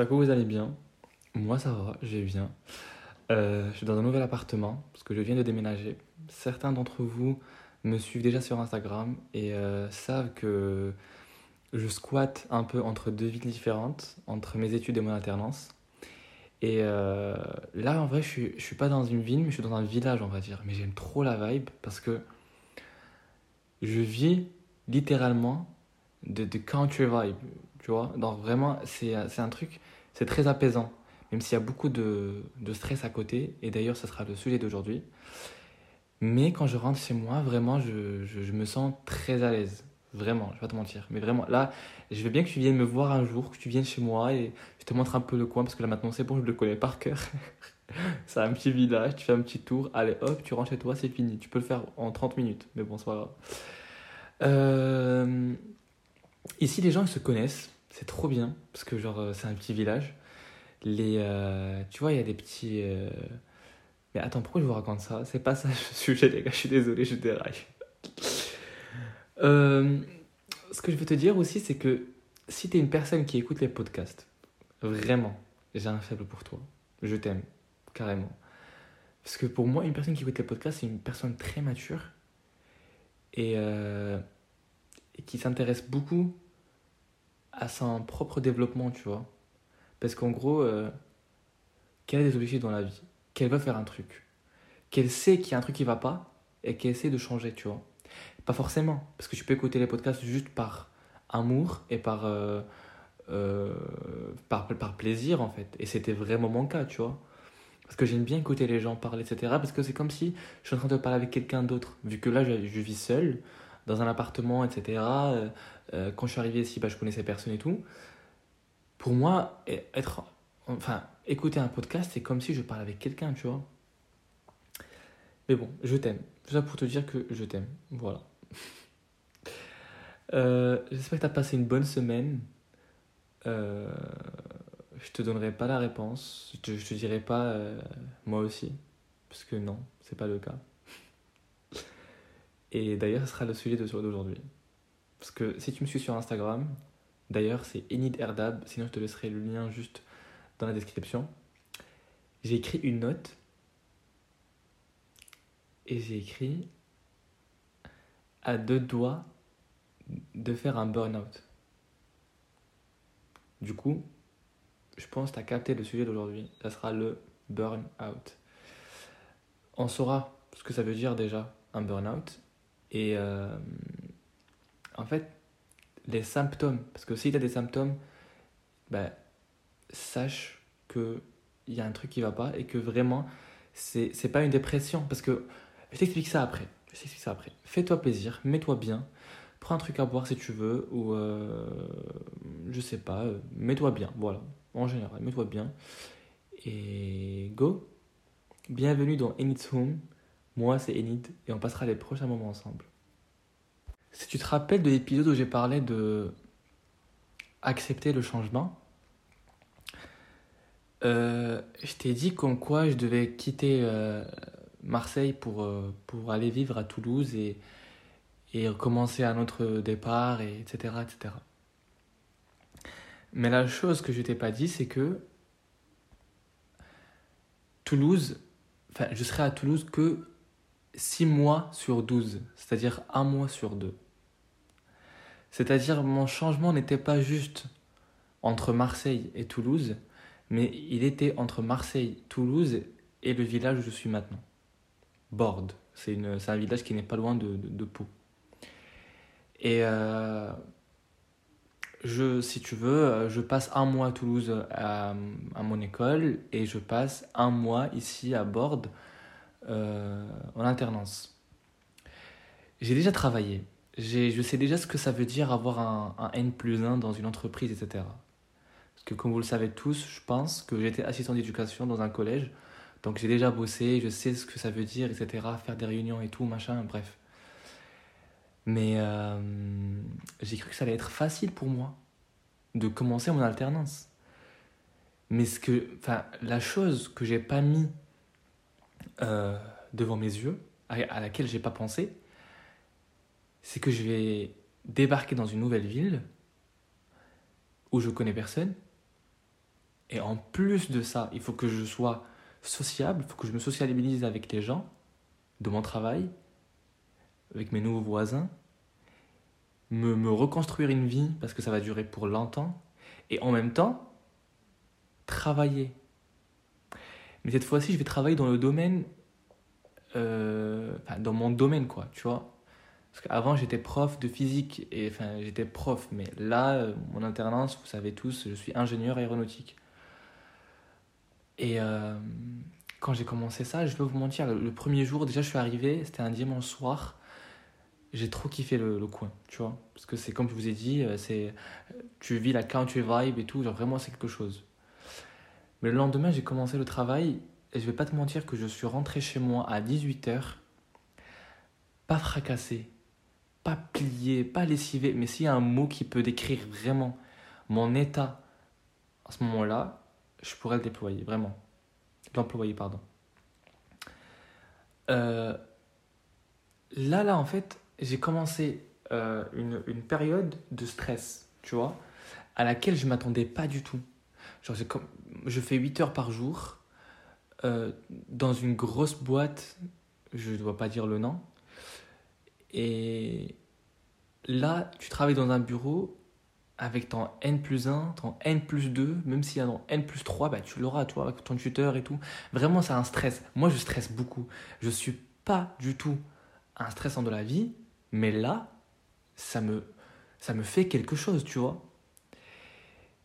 J'espère que vous allez bien. Moi, ça va, je vais bien. Euh, je suis dans un nouvel appartement parce que je viens de déménager. Certains d'entre vous me suivent déjà sur Instagram et euh, savent que je squatte un peu entre deux villes différentes, entre mes études et mon alternance. Et euh, là, en vrai, je suis, suis pas dans une ville, mais je suis dans un village, on va dire. Mais j'aime trop la vibe parce que je vis littéralement de country vibe, Donc vraiment, c'est c'est un truc, c'est très apaisant, même s'il y a beaucoup de, de stress à côté. Et d'ailleurs, ça sera le sujet d'aujourd'hui. Mais quand je rentre chez moi, vraiment, je, je, je me sens très à l'aise. Vraiment, je vais pas te mentir. Mais vraiment, là, je veux bien que tu viennes me voir un jour, que tu viennes chez moi et je te montre un peu le coin parce que là maintenant c'est bon, je le connais par cœur. c'est un petit village, tu fais un petit tour, allez hop, tu rentres chez toi, c'est fini. Tu peux le faire en 30 minutes, mais bon, c'est pas grave. Euh, Ici, les gens ils se connaissent, c'est trop bien parce que genre euh, c'est un petit village. Les, euh, tu vois, il y a des petits. euh, Mais attends, pourquoi je vous raconte ça? C'est pas ça le sujet, les gars. Je suis désolé, je déraille. Ce que je veux te dire aussi, c'est que si t'es une personne qui écoute les podcasts, vraiment, j'ai un faible pour toi. Je t'aime, carrément. Parce que pour moi, une personne qui écoute les podcasts, c'est une personne très mature et qui s'intéresse beaucoup à son propre développement, tu vois. Parce qu'en gros, euh, qu'elle a des objectifs dans la vie, qu'elle veut faire un truc, qu'elle sait qu'il y a un truc qui va pas et qu'elle essaie de changer, tu vois. Pas forcément, parce que tu peux écouter les podcasts juste par amour et par, euh, euh, par, par plaisir, en fait. Et c'était vraiment mon cas, tu vois. Parce que j'aime bien écouter les gens parler, etc. Parce que c'est comme si je suis en train de parler avec quelqu'un d'autre. Vu que là, je, je vis seul, dans un appartement, etc. Euh, euh, quand je suis arrivé ici, bah, je connaissais personne et tout. Pour moi, être, enfin, écouter un podcast, c'est comme si je parlais avec quelqu'un, tu vois. Mais bon, je t'aime. Tout ça pour te dire que je t'aime. Voilà. Euh, J'espère que tu as passé une bonne semaine. Euh, je te donnerai pas la réponse. Je te, te dirai pas moi aussi. Parce que non, c'est pas le cas. Et d'ailleurs, ce sera le sujet de- d'aujourd'hui. Parce que si tu me suis sur Instagram, d'ailleurs, c'est Enid Erdab. Sinon, je te laisserai le lien juste dans la description. J'ai écrit une note. Et j'ai écrit à deux doigts de faire un burn-out. Du coup, je pense que tu as capté le sujet d'aujourd'hui. Ça sera le burn-out. On saura ce que ça veut dire déjà, un burn-out. Et euh, en fait, les symptômes, parce que si tu as des symptômes, ben, sache qu'il y a un truc qui va pas et que vraiment, c'est c'est pas une dépression. Parce que je t'explique ça après. Je t'explique ça après. Fais-toi plaisir, mets-toi bien. Prends un truc à boire si tu veux, ou euh, je sais pas, euh, mets-toi bien, voilà. En général, mets-toi bien. Et go! Bienvenue dans Enid's Home. Moi, c'est Enid, et on passera les prochains moments ensemble. Si tu te rappelles de l'épisode où j'ai parlé de accepter le changement, euh, je t'ai dit comme quoi je devais quitter euh, Marseille pour, euh, pour aller vivre à Toulouse et, et recommencer un autre départ, et etc., etc. Mais la chose que je t'ai pas dit, c'est que Toulouse, enfin, je serai à Toulouse que 6 mois sur 12, c'est-à-dire un mois sur deux. C'est-à-dire mon changement n'était pas juste entre Marseille et Toulouse, mais il était entre Marseille, Toulouse et le village où je suis maintenant. Borde, c'est un village qui n'est pas loin de, de, Pau. Et euh, je, si tu veux, euh, je passe un mois à Toulouse à, à mon école et je passe un mois ici à Borde euh, en alternance. J'ai déjà travaillé. Je sais déjà ce que ça veut dire avoir un, un N plus 1 dans une entreprise, etc. Parce que comme vous le savez tous, je pense que j'étais assistant d'éducation dans un collège. Donc j'ai déjà bossé, je sais ce que ça veut dire, etc. Faire des réunions et tout, machin, bref. Mais euh, j'ai cru que ça allait être facile pour moi de commencer mon alternance. Mais ce que, enfin, la chose que j'ai pas mis euh, devant mes yeux, à, à laquelle j'ai pas pensé, c'est que je vais débarquer dans une nouvelle ville où je connais personne Et en plus de ça, il faut que je sois sociable, il faut que je me sociabilise avec les gens de mon travail, avec mes nouveaux voisins, me reconstruire une vie parce que ça va durer pour longtemps, et en même temps, travailler. Mais cette fois-ci, je vais travailler dans le domaine, euh, dans mon domaine, quoi, tu vois. Parce qu'avant, j'étais prof de physique, et enfin, j'étais prof, mais là, euh, mon alternance, vous savez tous, je suis ingénieur aéronautique. Et euh, quand j'ai commencé ça, je vais vous mentir, le, premier jour, déjà, je suis arrivé, c'était un dimanche soir, j'ai trop kiffé le, coin, tu vois. Parce que c'est comme je vous ai dit, c'est tu vis la country vibe et tout, genre vraiment, c'est quelque chose. Mais le lendemain, j'ai commencé le travail, et je vais pas te mentir que je suis rentré chez moi à 18h, pas fracassé, pas plié, pas lessivé, mais s'il y a un mot qui peut décrire vraiment mon état à ce moment-là, je pourrais le déployer, vraiment. L'employer, pardon. Euh, là, là, en fait, j'ai commencé euh, une, une, période de stress, tu vois, à laquelle je m'attendais pas du tout. Genre, comme, je fais 8 heures par jour euh, dans une grosse boîte, je ne dois pas dire le nom, et là, tu travailles dans un bureau avec ton N plus 1, ton N plus 2, même s'il y a ton N plus 3, bah, tu l'auras, toi, avec ton tuteur et tout. Vraiment, c'est un stress. Moi, je stresse beaucoup. Je ne suis pas du tout un stressant de la vie, mais là, ça me, ça me fait quelque chose, tu vois.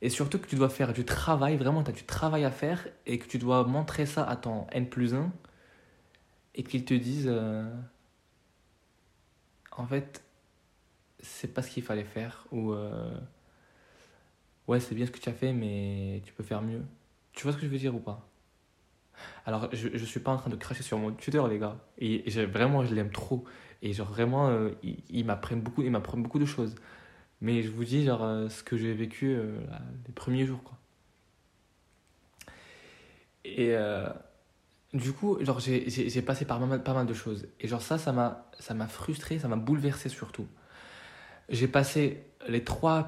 Et surtout que tu dois faire du travail, vraiment, tu as du travail à faire et que tu dois montrer ça à ton N plus 1 et qu'ils te disent. Euh, en fait, c'est pas ce qu'il fallait faire ou euh, ouais c'est bien ce que tu as fait mais tu peux faire mieux. Tu vois ce que je veux dire ou pas? Alors je, je suis pas en train de cracher sur mon tuteur les gars. Et, vraiment je l'aime trop. Et genre vraiment euh, il, beaucoup il m'apprend beaucoup de choses mais je vous dis genre euh, ce que j'ai vécu les premiers jours quoi et du coup, j'ai passé par pas mal de choses. Et genre, ça, ça m'a frustré, ça m'a bouleversé surtout. J'ai passé les 3-4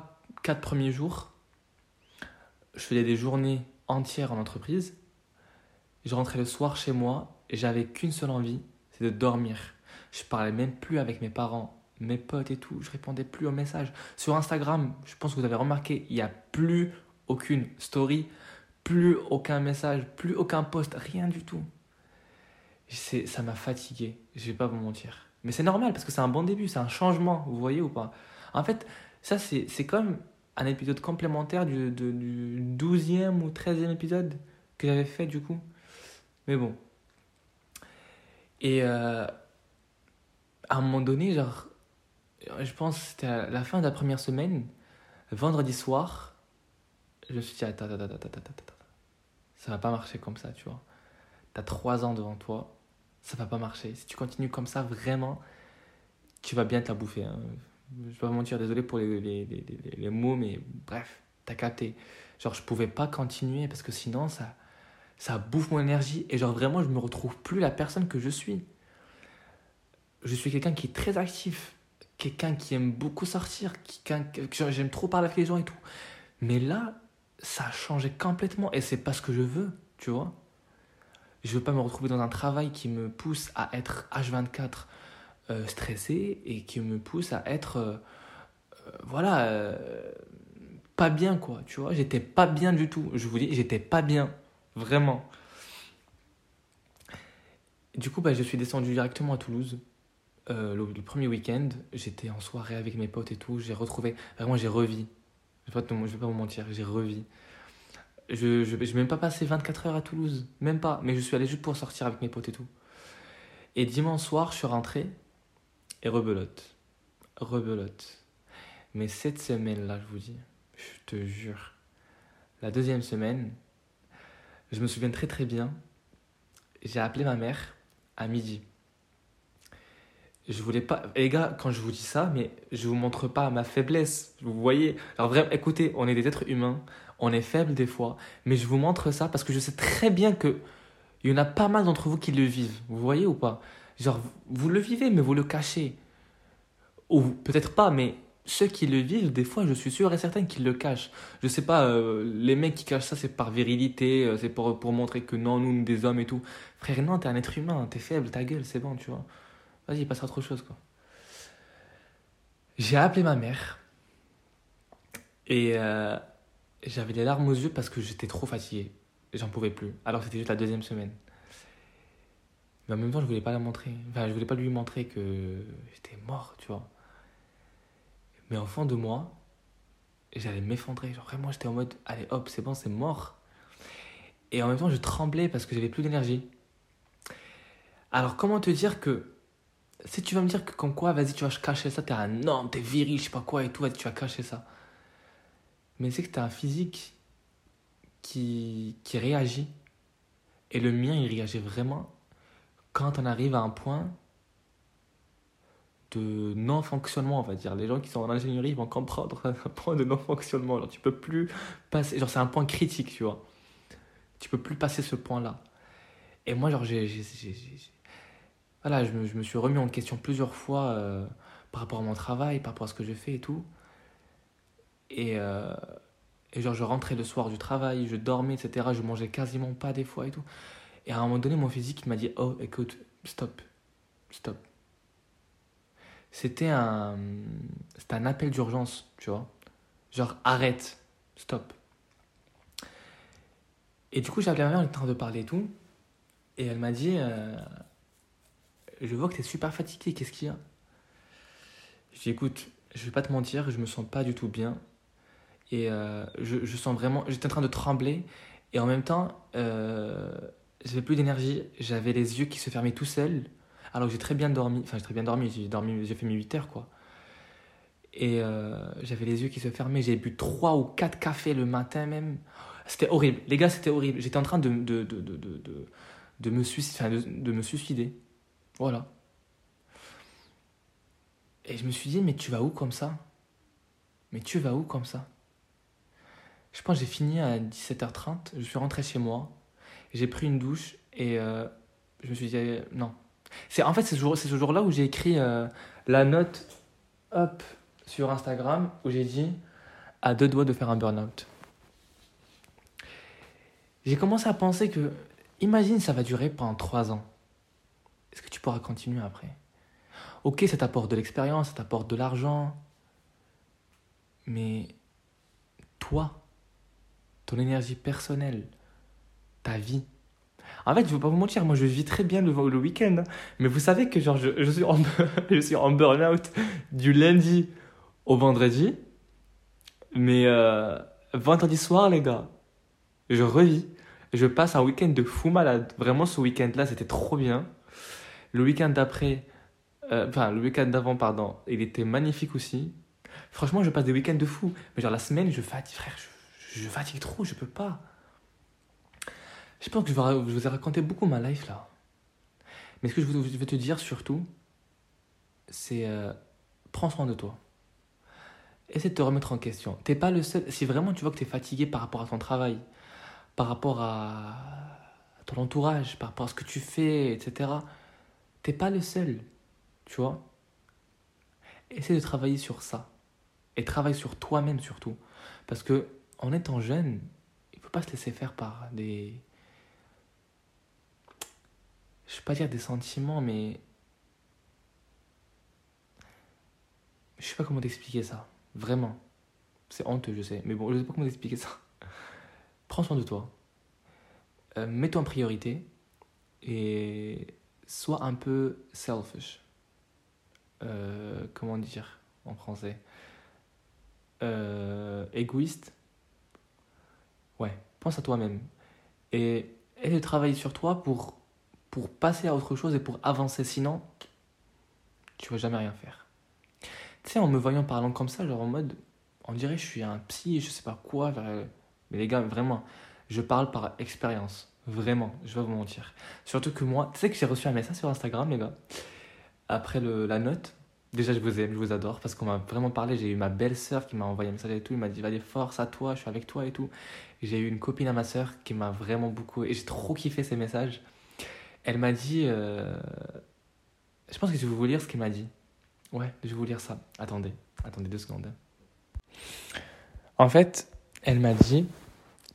premiers jours, je faisais des journées entières en entreprise. Je rentrais le soir chez moi et j'avais qu'une seule envie, c'est de dormir. Je parlais même plus avec mes parents, mes potes et tout. Je répondais plus aux messages. Sur Instagram, je pense que vous avez remarqué, il n'y a plus aucune story, plus aucun message, plus aucun post, rien du tout ça m'a fatigué, je vais pas vous mentir. Mais c'est normal parce que c'est un bon début, c'est un changement, vous voyez ou pas En fait, ça c'est comme un épisode complémentaire du, du 12e ou 13e épisode que j'avais fait du coup. Mais bon. Et euh, à un moment donné, genre, je pense que c'était à la fin de la première semaine, vendredi soir, je me suis dit, attends, attends, attends, attends. Ça va pas marcher comme ça, tu vois. T'as trois ans devant toi ça va pas marcher. Si tu continues comme ça, vraiment, tu vas bien te la bouffer. Hein. Je vais pas mentir, désolé pour les, les, les, les, mots, mais bref, t'as capté. Genre, je pouvais pas continuer parce que sinon, ça, ça bouffe mon énergie et genre, vraiment, je me retrouve plus la personne que je suis. Je suis quelqu'un qui est très actif, quelqu'un qui aime beaucoup sortir, quelqu'un j'aime trop parler avec les gens et tout. Mais là, ça a changé complètement et c'est pas ce que je veux, tu vois. Je veux pas me retrouver dans un travail qui me pousse à être H24 euh, stressé et qui me pousse à être, euh, euh, voilà, pas bien, quoi. Tu vois, j'étais pas bien du tout. Je vous dis, j'étais pas bien. Vraiment. Du coup, bah, je suis descendu directement à Toulouse. Le, le, premier week-end, j'étais en soirée avec mes potes et tout. J'ai retrouvé, vraiment, j'ai revis. Je je vais pas vous mentir, j'ai revis je je même pas passé 24 heures à Toulouse, même pas, mais je suis allé juste pour sortir avec mes potes et tout. Et dimanche soir, je suis rentré et rebelote. Rebelote. Mais cette semaine-là, je vous dis, je te jure, la deuxième semaine, je me souviens très très bien, j'ai appelé ma mère à midi. Je voulais pas. Les gars, quand je vous dis ça, mais je vous montre pas ma faiblesse. Vous voyez. Alors vraiment, écoutez, on est des êtres humains on est faible des fois, mais je vous montre ça parce que je sais très bien que il y en a pas mal d'entre vous qui le vivent. Vous voyez ou pas? Genre, vous le vivez, mais vous le cachez. Ou peut-être pas, mais ceux qui le vivent, des fois, je suis sûr et certain qu'ils le cachent. Je sais pas, euh, les mecs qui cachent ça, c'est par virilité, euh, c'est pour, pour montrer que non, nous, des hommes et tout. Frère, non, t'es un être humain, t'es faible, ta gueule, c'est bon, tu vois. Vas-y, passe à autre chose, quoi. J'ai appelé ma mère. Et euh, j'avais les larmes aux yeux parce que j'étais trop fatigué. J'en pouvais plus. Alors c'était juste la deuxième semaine. Mais en même temps, je voulais pas la montrer. Enfin, je voulais pas lui montrer que j'étais mort, tu vois. Mais au fond de moi, j'allais m'effondrer. Genre vraiment, j'étais en mode, allez hop, c'est bon, c'est mort. Et en même temps, je tremblais parce que j'avais plus d'énergie. Alors, comment te dire que si tu vas me dire que comme quoi, vas-y, tu vas cacher ça, t'es un homme, t'es viril, je sais pas quoi et tout, tu vas cacher ça. Mais c'est que t'as un physique qui, qui réagit. Et le mien, il réagit vraiment quand on arrive à un point de non-fonctionnement, on va dire. Les gens qui sont en ingénierie vont comprendre un point de non-fonctionnement. Genre, tu peux plus passer. Genre, c'est un point critique, tu vois. Tu peux plus passer ce point-là. Et moi, genre, j'ai. Voilà, je me, je me, suis remis en question plusieurs fois euh, par rapport à mon travail, par rapport à ce que je fais et tout. Et, euh, et genre, je rentrais le soir du travail, je dormais, etc. Je mangeais quasiment pas des fois et tout. Et à un moment donné, mon physique m'a dit Oh, écoute, stop, stop c'était un, c'était un appel d'urgence, tu vois. Genre, arrête, stop. Et du coup, j'avais ma mère, en train de parler et tout. Et elle m'a dit euh, Je vois que tu es super fatigué, qu'est-ce qu'il y a? Je dis Écoute, je vais pas te mentir, je me sens pas du tout bien. Et euh, je, je, sens vraiment. J'étais en train de trembler. Et en même temps, euh, j'avais plus d'énergie. J'avais les yeux qui se fermaient tout seuls alors que j'ai très bien dormi, enfin j'ai très bien dormi, j'ai dormi, j'ai fait mes 8 heures quoi. Et euh, j'avais les yeux qui se fermaient, j'ai bu 3 ou 4 cafés le matin même. C'était horrible, les gars c'était horrible. J'étais en train de, de, de, de, de, me suicider. Voilà. Et je me suis dit, mais tu vas où comme ça? Mais tu vas où comme ça? Je pense que j'ai fini à 17h30, je suis rentré chez moi, j'ai pris une douche et euh, je me suis dit, non, c'est en fait c'est ce jour-là où j'ai écrit euh, la note hop sur Instagram où j'ai dit à deux doigts de faire un burn-out. J'ai commencé à penser que imagine ça va durer pendant trois ans. Est-ce que tu pourras continuer après? Ok, ça t'apporte de l'expérience, ça t'apporte de l'argent, mais toi, ton énergie personnelle, ta vie, en fait, je ne veux pas vous mentir, moi je vis très bien le, week-end. Hein. Mais vous savez que genre, je, je suis en, je suis en burn-out du lundi au vendredi. Mais euh, vendredi soir, les gars, je revis. Je passe un week-end de fou malade. Vraiment, ce week-end-là, c'était trop bien. Le week-end d'après, euh, enfin, le week-end d'avant, pardon, il était magnifique aussi. Franchement, je passe des week-ends de fou. Mais genre, la semaine, je fatigue, frère, je, fatigue trop, je peux pas. Je pense que je vous ai raconté beaucoup ma life là. Mais ce que je veux te dire surtout, c'est euh, prends soin de toi. Essaie de te remettre en question. T'es pas le seul. Si vraiment tu vois que tu es fatigué par rapport à ton travail, par rapport à ton entourage, par rapport à ce que tu fais, etc., t'es pas le seul. Tu vois Essaie de travailler sur ça. Et travaille sur toi-même surtout. Parce que en étant jeune, il faut pas se laisser faire par des, je vais pas dire des sentiments, mais. Je sais pas comment t'expliquer ça. Vraiment. C'est honteux, je sais. Mais bon, je sais pas comment t'expliquer ça. Prends soin de toi. Euh, mets-toi en priorité. Et sois un peu selfish. Euh, comment dire en français euh, Égoïste. Ouais, pense à toi-même. Et, et de travailler sur toi pour passer à autre chose et pour avancer. Sinon, tu vas jamais rien faire. Tu sais, en me voyant parlant comme ça, genre en mode, on dirait je suis un psy, je sais pas quoi. Mais les gars, vraiment, je parle par expérience. Vraiment, je vais vous mentir. Surtout que moi, tu sais que j'ai reçu un message sur Instagram, les gars, après le, la note. Déjà, je vous aime, je vous adore parce qu'on m'a vraiment parlé. J'ai eu ma belle-sœur qui m'a envoyé un message et tout. Il m'a dit, allez, force à toi, je suis avec toi et tout. J'ai eu une copine à ma sœur qui m'a vraiment beaucoup. Et j'ai trop kiffé ces messages. Elle m'a dit. Euh, je pense que je vais vous lire ce qu'elle m'a dit. Ouais, je vais vous lire ça. Attendez, Attendez deux secondes. En fait, elle m'a dit,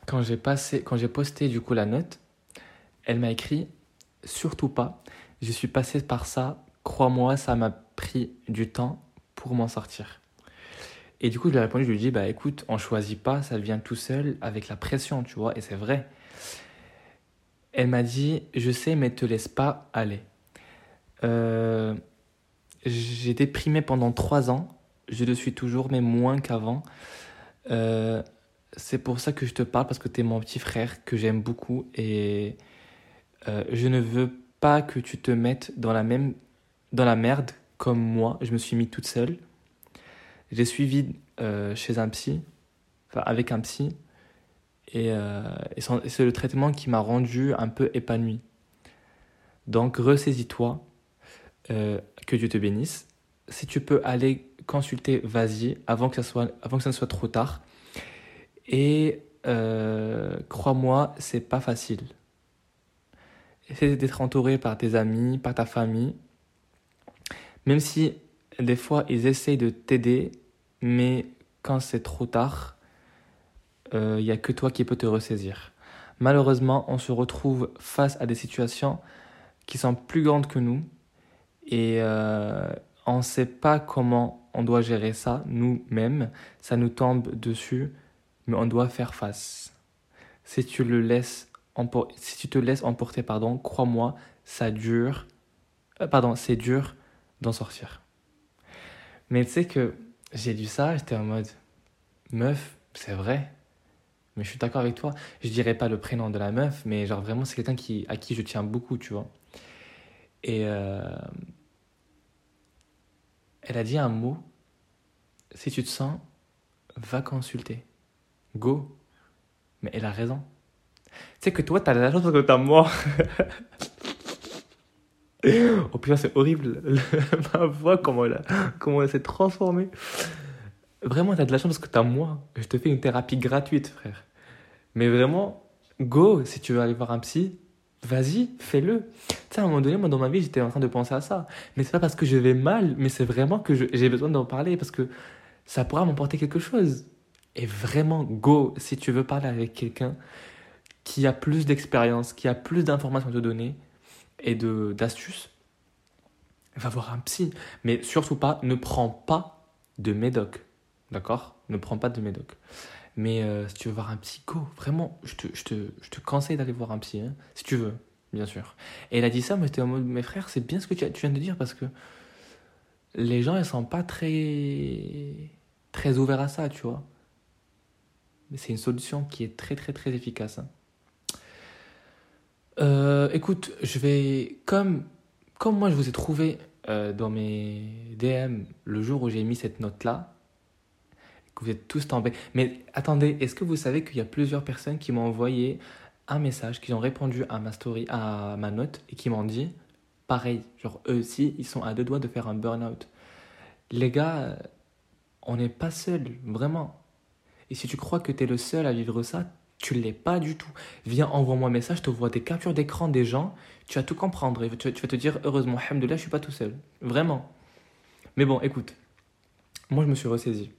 quand j'ai passé, quand j'ai posté du coup la note, elle m'a écrit surtout pas. Je suis passé par ça. Crois-moi, ça m'a pris du temps pour m'en sortir. Et du coup, je lui ai répondu, je lui ai dit, bah écoute, on choisit pas, ça vient tout seul avec la pression, tu vois, et c'est vrai. Elle m'a dit, je sais, mais te laisse pas aller. Euh, j'ai déprimé pendant trois ans, je le suis toujours, mais moins qu'avant. Euh, c'est pour ça que je te parle, parce que tu es mon petit frère, que j'aime beaucoup, et euh, je ne veux pas que tu te mettes dans la même dans la merde comme moi, je me suis mis toute seule. J'ai suivi euh, chez un psy, enfin avec un psy, et, euh, c'est le traitement qui m'a rendu un peu épanoui. Donc ressaisis-toi, que Dieu te bénisse. Si tu peux aller consulter, vas-y, avant que ça soit, avant que ça ne soit trop tard. Et crois-moi, c'est pas facile. Essaie d'être entouré par tes amis, par ta famille, même si des fois ils essayent de t'aider, mais quand c'est trop tard, il euh, n'y a que toi qui peux te ressaisir. Malheureusement, on se retrouve face à des situations qui sont plus grandes que nous et euh, on ne sait pas comment on doit gérer ça nous-mêmes. Ça nous tombe dessus, mais on doit faire face. Si tu le laisses si tu te laisses emporter, pardon, crois-moi, ça dure. Euh, pardon, c'est dur d'en sortir. Mais tu sais que j'ai lu ça, j'étais en mode meuf, c'est vrai. Mais je suis d'accord avec toi. Je dirais pas le prénom de la meuf, mais genre vraiment c'est quelqu'un qui à qui je tiens beaucoup, tu vois. Et euh, elle a dit un mot. Si tu te sens, va consulter. Go. Mais elle a raison. Tu sais que toi, t'as la chance parce que t'as moi. oh putain, c'est horrible. Ma voix, comment elle, comment elle s'est transformée. Vraiment, t'as de la chance parce que t'as moi. Je te fais une thérapie gratuite, frère. Mais vraiment, go, si tu veux aller voir un psy, vas-y, fais-le. Tu sais, à un moment donné, moi, dans ma vie, j'étais en train de penser à ça. Mais c'est pas parce que je vais mal, mais c'est vraiment que j'ai besoin d'en parler parce que ça pourra m'emporter quelque chose. Et vraiment, go, si tu veux parler avec quelqu'un qui a plus d'expérience, qui a plus d'informations à te donner, et d'astuces, va voir un psy. Mais surtout pas, ne prends pas de médoc. D'accord? Ne prends pas de médoc. Mais euh, si tu veux voir un psy, go. Vraiment, je te, conseille d'aller voir un psy. Hein, si tu veux, bien sûr. Et elle a dit ça, moi j'étais en mode, mes frères, c'est bien ce que tu, tu, viens de dire parce que les gens, ils sont pas très, très ouverts à ça, tu vois. Mais c'est une solution qui est très, très, très efficace. Hein. Euh, écoute, je vais. Comme, comme moi, je vous ai trouvé euh, dans mes DM le jour où j'ai mis cette note-là, que vous êtes tous tombés. Mais attendez, est-ce que vous savez qu'il y a plusieurs personnes qui m'ont envoyé un message, qui ont répondu à ma story, à ma note, et qui m'ont dit pareil, genre eux aussi, ils sont à deux doigts de faire un burn-out. Les gars, on n'est pas seuls, vraiment. Et si tu crois que tu es le seul à vivre ça, tu l'es pas du tout. Viens, envoie-moi un message, je te vois des captures d'écran des gens, tu vas tout comprendre et tu, vas te dire heureusement, là, je suis pas tout seul. Vraiment. Mais bon, écoute, moi je me suis ressaisi.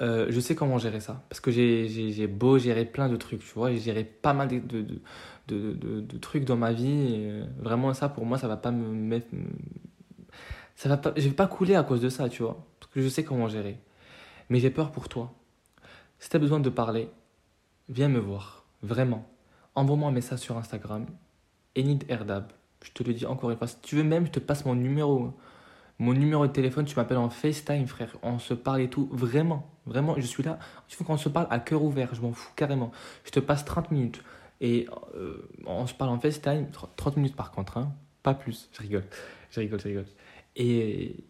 Euh, je sais comment gérer ça. Parce que j'ai beau gérer plein de trucs, tu vois. J'ai géré pas mal de, trucs dans ma vie. Vraiment, ça, pour moi, ça va pas me mettre. Ça va pas, je vais pas couler à cause de ça, tu vois. Parce que je sais comment gérer. Mais j'ai peur pour toi. Si tu as besoin de parler, viens me voir, vraiment. Envoie-moi un message sur Instagram, Enid Erdab. Je te le dis encore une fois. Si tu veux même, je te passe mon numéro. Mon numéro de téléphone, tu m'appelles en FaceTime, frère. On se parle et tout. Vraiment, vraiment, je suis là. Il faut qu'on se parle à cœur ouvert. Je m'en fous carrément. Je te passe 30 minutes. Et euh, on se parle en FaceTime. 30 minutes par contre, hein. Pas plus. Je rigole. Je rigole, je rigole. Et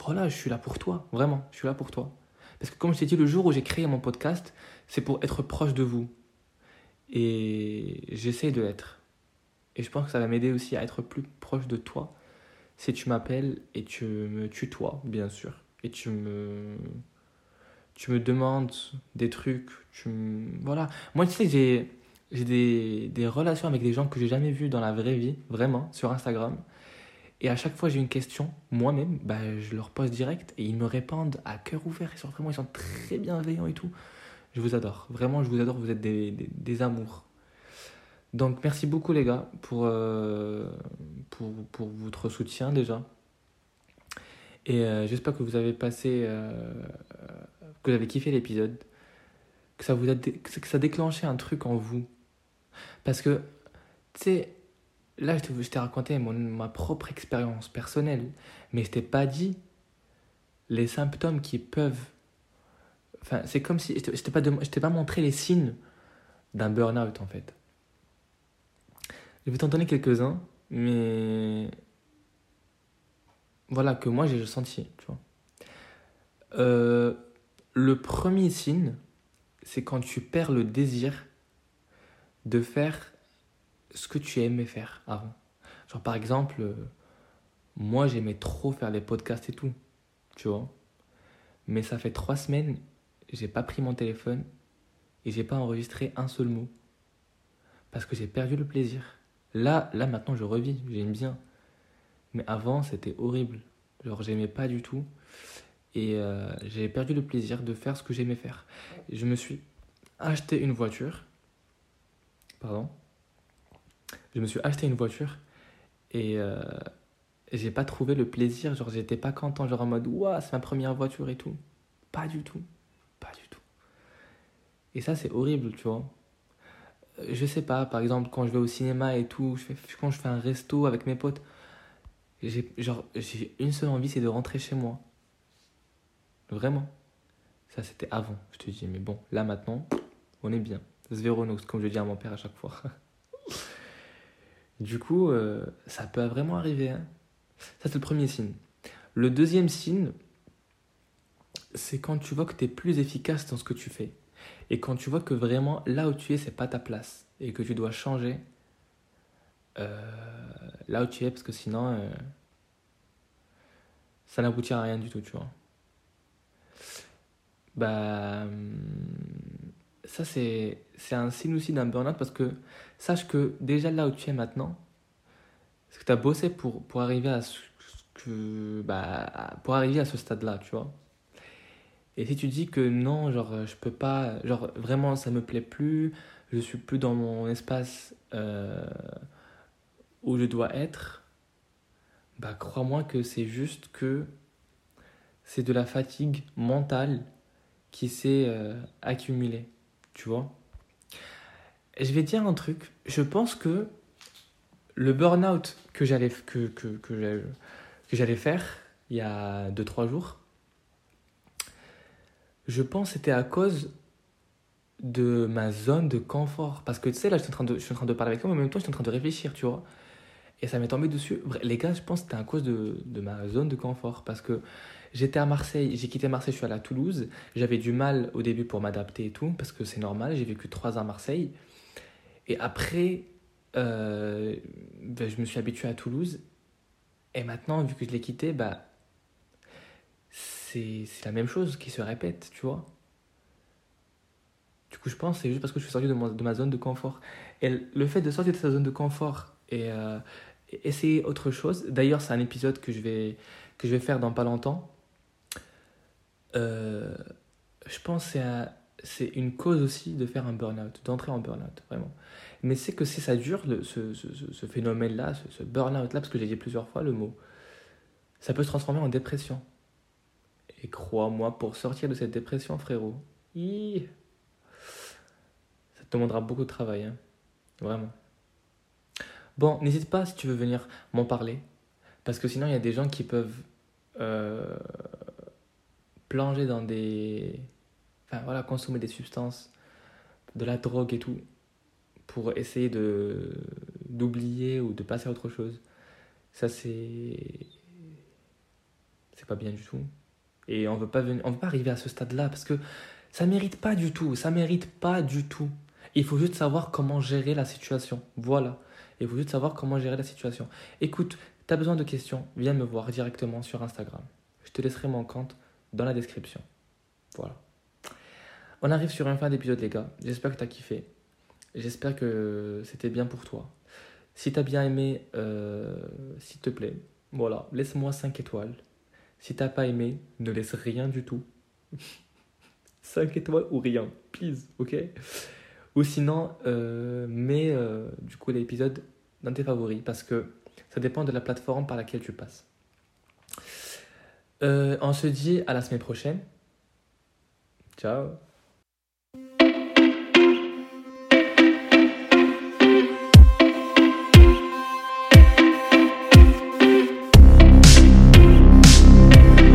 voilà, je suis là pour toi. Vraiment, je suis là pour toi. Parce que comme je t'ai dit, le jour où j'ai créé mon podcast, c'est pour être proche de vous. Et j'essaie de l'être. Et je pense que ça va m'aider aussi à être plus proche de toi si tu m'appelles et tu me tutoies, bien sûr. Et tu me, tu me demandes des trucs. Tu Voilà. Moi, tu sais, j'ai, j'ai des, des relations avec des gens que j'ai jamais vus dans la vraie vie, vraiment, sur Instagram. Et à chaque fois j'ai une question, moi-même, bah, je leur pose direct et ils me répondent à cœur ouvert. Sont vraiment ils sont très bienveillants et tout. Je vous adore. Vraiment, je vous adore. Vous êtes des, des, amours. Donc merci beaucoup les gars pour, euh, pour, pour, votre soutien déjà. Et euh, j'espère que vous avez passé, euh, que vous avez kiffé l'épisode, que ça vous a que ça déclenché un truc en vous. Parce que, tu sais, là je t'ai raconté mon, ma propre expérience personnelle, mais je t'ai pas dit les symptômes qui peuvent... Enfin, c'est comme si je t'ai pas, montré les signes d'un burn-out en fait. Je vais t'en donner quelques-uns, mais voilà que moi j'ai senti, tu vois. Euh, le premier signe, c'est quand tu perds le désir de faire ce que tu aimais faire avant. Genre par exemple, euh, moi j'aimais trop faire les podcasts et tout, tu vois. Mais ça fait trois semaines, j'ai pas pris mon téléphone et j'ai pas enregistré un seul mot. Parce que j'ai perdu le plaisir. Là, là maintenant je revis, j'aime bien. Mais avant c'était horrible. Genre j'aimais pas du tout. Et euh, j'ai perdu le plaisir de faire ce que j'aimais faire. Je me suis acheté une voiture. Pardon. Je me suis acheté une voiture et euh, j'ai pas trouvé le plaisir. Genre j'étais pas content, genre en mode Ouah, c'est ma première voiture et tout. Pas du tout. Et ça c'est horrible, tu vois je sais pas, par exemple, quand je vais au cinéma et tout, quand je fais un resto avec mes potes, j'ai une seule envie, c'est de rentrer chez moi. Vraiment. Ça, c'était avant, je te dis. Mais bon, là maintenant, on est bien. Zveronos, comme je dis à mon père à chaque fois. du coup, euh, ça peut vraiment arriver. Hein. Ça, c'est le premier signe. Le deuxième signe, c'est quand tu vois que tu es plus efficace dans ce que tu fais. Et quand tu vois que vraiment là où tu es, c'est pas ta place et que tu dois changer euh, là où tu es parce que sinon euh, ça n'aboutit à rien du tout, tu vois. Bah hum, ça c'est c'est un signe aussi d'un burn-out parce que sache que déjà là où tu es maintenant, parce que tu as bossé pour pour arriver à ce que bah pour arriver à ce stade-là, tu vois. Et si tu dis que non, genre, euh, je peux pas, genre, vraiment, ça me plaît plus, je suis plus dans mon espace euh, où je dois être, bah, crois-moi que c'est juste que c'est de la fatigue mentale qui s'est euh, accumulée, tu vois. je vais dire un truc, je pense que le burn-out que j'allais que, que, que j'allais faire il y a 2-3 jours, je pense que c'était à cause de ma zone de confort. Parce que tu sais, là, je suis en train de, je suis en train de parler avec toi, mais en même temps, je suis en train de réfléchir, tu vois. Et ça m'est tombé dessus. Les gars, je pense que c'était à cause de, de, ma zone de confort. Parce que j'étais à Marseille, j'ai quitté Marseille, je suis allé à Toulouse. J'avais du mal au début pour m'adapter et tout, parce que c'est normal, j'ai vécu trois ans à Marseille. Et après, euh, ben, je me suis habitué à Toulouse. Et maintenant, vu que je l'ai quitté, bah, c'est la même chose qui se répète, tu vois. Du coup, je pense c'est juste parce que je suis sorti de, de, ma zone de confort. Et le fait de sortir de sa zone de confort et, euh, essayer autre chose, d'ailleurs, c'est un épisode que je, vais, que je vais faire dans pas longtemps. Euh, je pense que c'est une cause aussi de faire un burn-out, d'entrer en burn-out, vraiment. Mais c'est que si ça dure, ce, ce, ce phénomène-là, ce, ce burn-out-là, parce que j'ai dit plusieurs fois le mot, ça peut se transformer en dépression. Et crois-moi, pour sortir de cette dépression, frérot, ça te demandera beaucoup de travail. Hein. Vraiment. Bon, n'hésite pas si tu veux venir m'en parler. Parce que sinon, il y a des gens qui peuvent euh, plonger dans des. Enfin, voilà, consommer des substances, de la drogue et tout, pour essayer de d'oublier ou de passer à autre chose. Ça, c'est. C'est pas bien du tout. Et on veut pas venir, on veut pas arriver à ce stade-là parce que ça mérite pas du tout, ça mérite pas du tout. Il faut juste savoir comment gérer la situation. Voilà. Il faut juste savoir comment gérer la situation. Écoute, tu as besoin de questions, viens me voir directement sur Instagram. Je te laisserai mon compte dans la description. Voilà. On arrive sur un fin d'épisode, les gars. J'espère que tu kiffé. J'espère que c'était bien pour toi. Si tu as bien aimé, euh, s'il te plaît, Voilà, laisse-moi 5 étoiles. Si t'as pas aimé, ne laisse rien du tout. 5 étoiles ou rien, please, ok? Ou sinon, euh, mets euh, du coup l'épisode dans tes favoris parce que ça dépend de la plateforme par laquelle tu passes. Euh, on se dit à la semaine prochaine. Ciao